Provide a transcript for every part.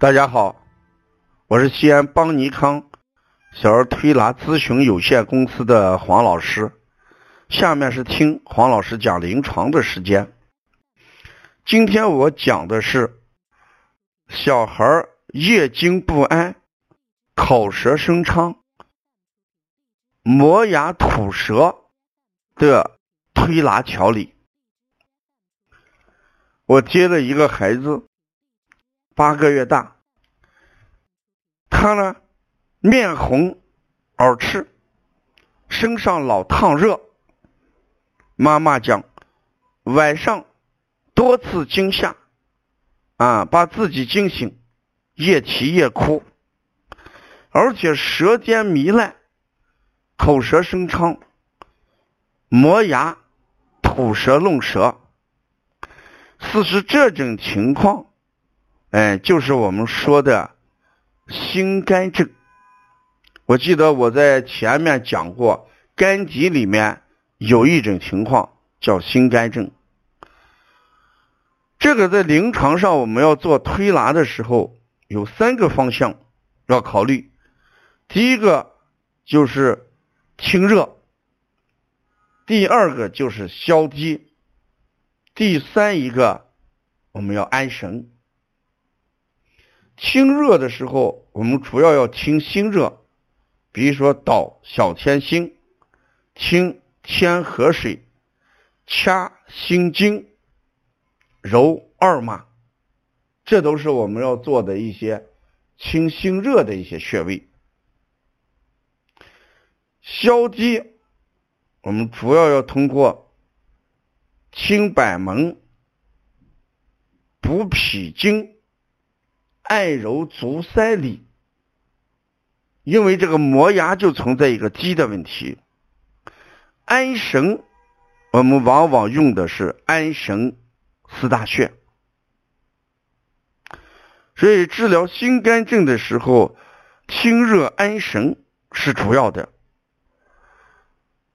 大家好，我是西安邦尼康小儿推拿咨询有限公司的黄老师。下面是听黄老师讲临床的时间。今天我讲的是小孩夜惊不安、口舌生疮、磨牙吐舌的推拿调理。我接了一个孩子。八个月大，他呢面红耳赤，身上老烫热。妈妈讲，晚上多次惊吓，啊，把自己惊醒，夜啼夜哭，而且舌尖糜烂，口舌生疮，磨牙、吐舌、弄舌。事实这种情况。哎，就是我们说的心肝症。我记得我在前面讲过，肝疾里面有一种情况叫心肝症。这个在临床上我们要做推拿的时候，有三个方向要考虑。第一个就是清热，第二个就是消积，第三一个我们要安神。清热的时候，我们主要要清心热，比如说导小天心，清天河水，掐心经，揉二马，这都是我们要做的一些清心热的一些穴位。消积，我们主要要通过清百门，补脾经。按揉足三里，因为这个磨牙就存在一个积的问题。安神，我们往往用的是安神四大穴，所以治疗心肝症的时候，清热安神是主要的。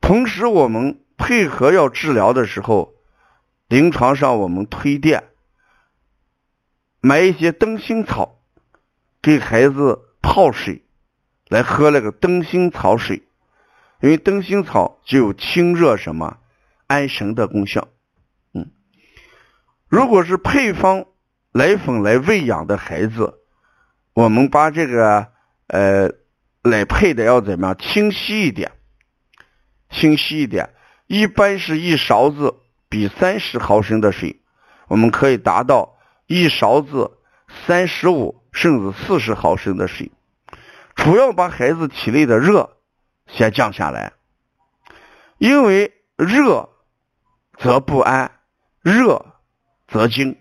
同时，我们配合要治疗的时候，临床上我们推荐。买一些灯芯草，给孩子泡水来喝那个灯芯草水，因为灯芯草具有清热什么安神的功效。嗯，如果是配方奶粉来喂养的孩子，我们把这个呃来配的要怎么样清晰一点，清晰一点，一般是一勺子比三十毫升的水，我们可以达到。一勺子三十五甚至四十毫升的水，主要把孩子体内的热先降下来。因为热则不安，热则惊。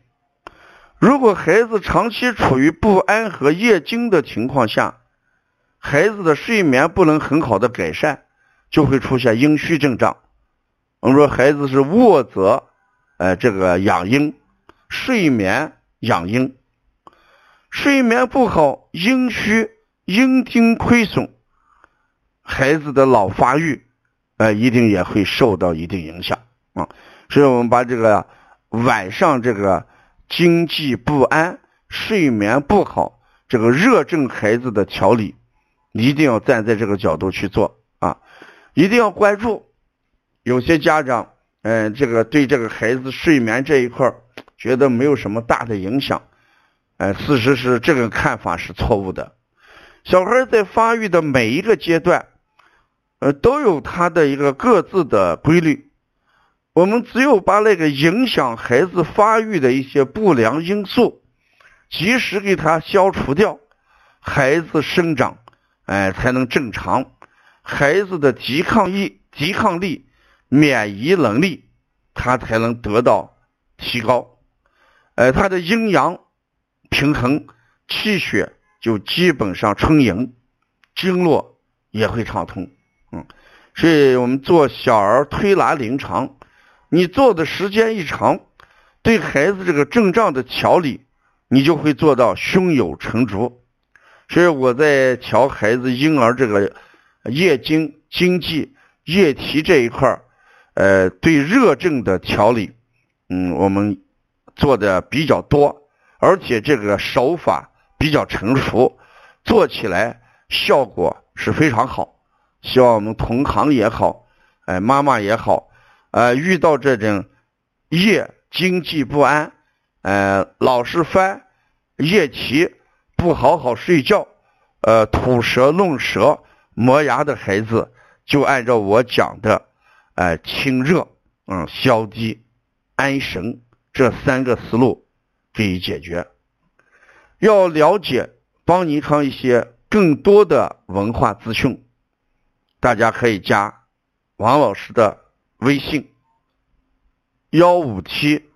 如果孩子长期处于不安和夜惊的情况下，孩子的睡眠不能很好的改善，就会出现阴虚症状。我们说孩子是卧则，呃，这个养阴。睡眠养阴，睡眠不好，阴虚，阴精亏损，孩子的脑发育，呃，一定也会受到一定影响啊。所以我们把这个晚上这个经济不安、睡眠不好，这个热症孩子的调理，一定要站在这个角度去做啊，一定要关注。有些家长，嗯，这个对这个孩子睡眠这一块儿觉得没有什么大的影响，哎，事实是这个看法是错误的。小孩在发育的每一个阶段，呃，都有他的一个各自的规律。我们只有把那个影响孩子发育的一些不良因素，及时给他消除掉，孩子生长，哎，才能正常。孩子的抵抗力、抵抗力、免疫能力，他才能得到提高。呃，他的阴阳平衡，气血就基本上充盈，经络也会畅通。嗯，所以我们做小儿推拿临床，你做的时间一长，对孩子这个症状的调理，你就会做到胸有成竹。所以我在调孩子婴儿这个夜经、经济、夜啼这一块呃，对热症的调理，嗯，我们。做的比较多，而且这个手法比。较成熟，做起来效果是非常好。希望我们同行也好，哎，妈妈也好，呃，遇到这种夜经济不安，呃，老是翻夜啼，不好好睡觉，呃，吐舌弄舌、磨牙的孩子，就按照我讲的，哎，清热，嗯，消积、安神这三个思路给予解决。要了解邦尼康一些更多的文化资讯，大家可以加王老师的微信：幺五七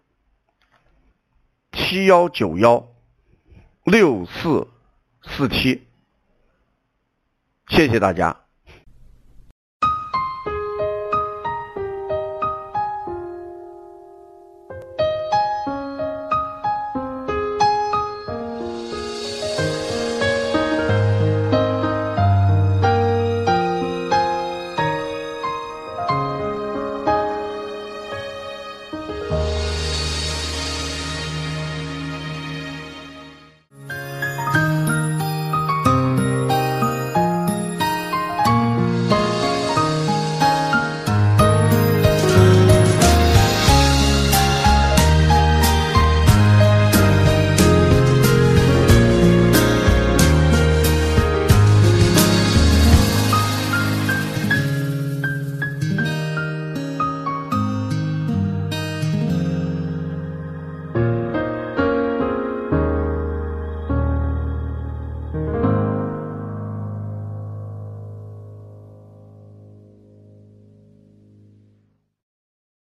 七幺九幺六四四七。谢谢大家。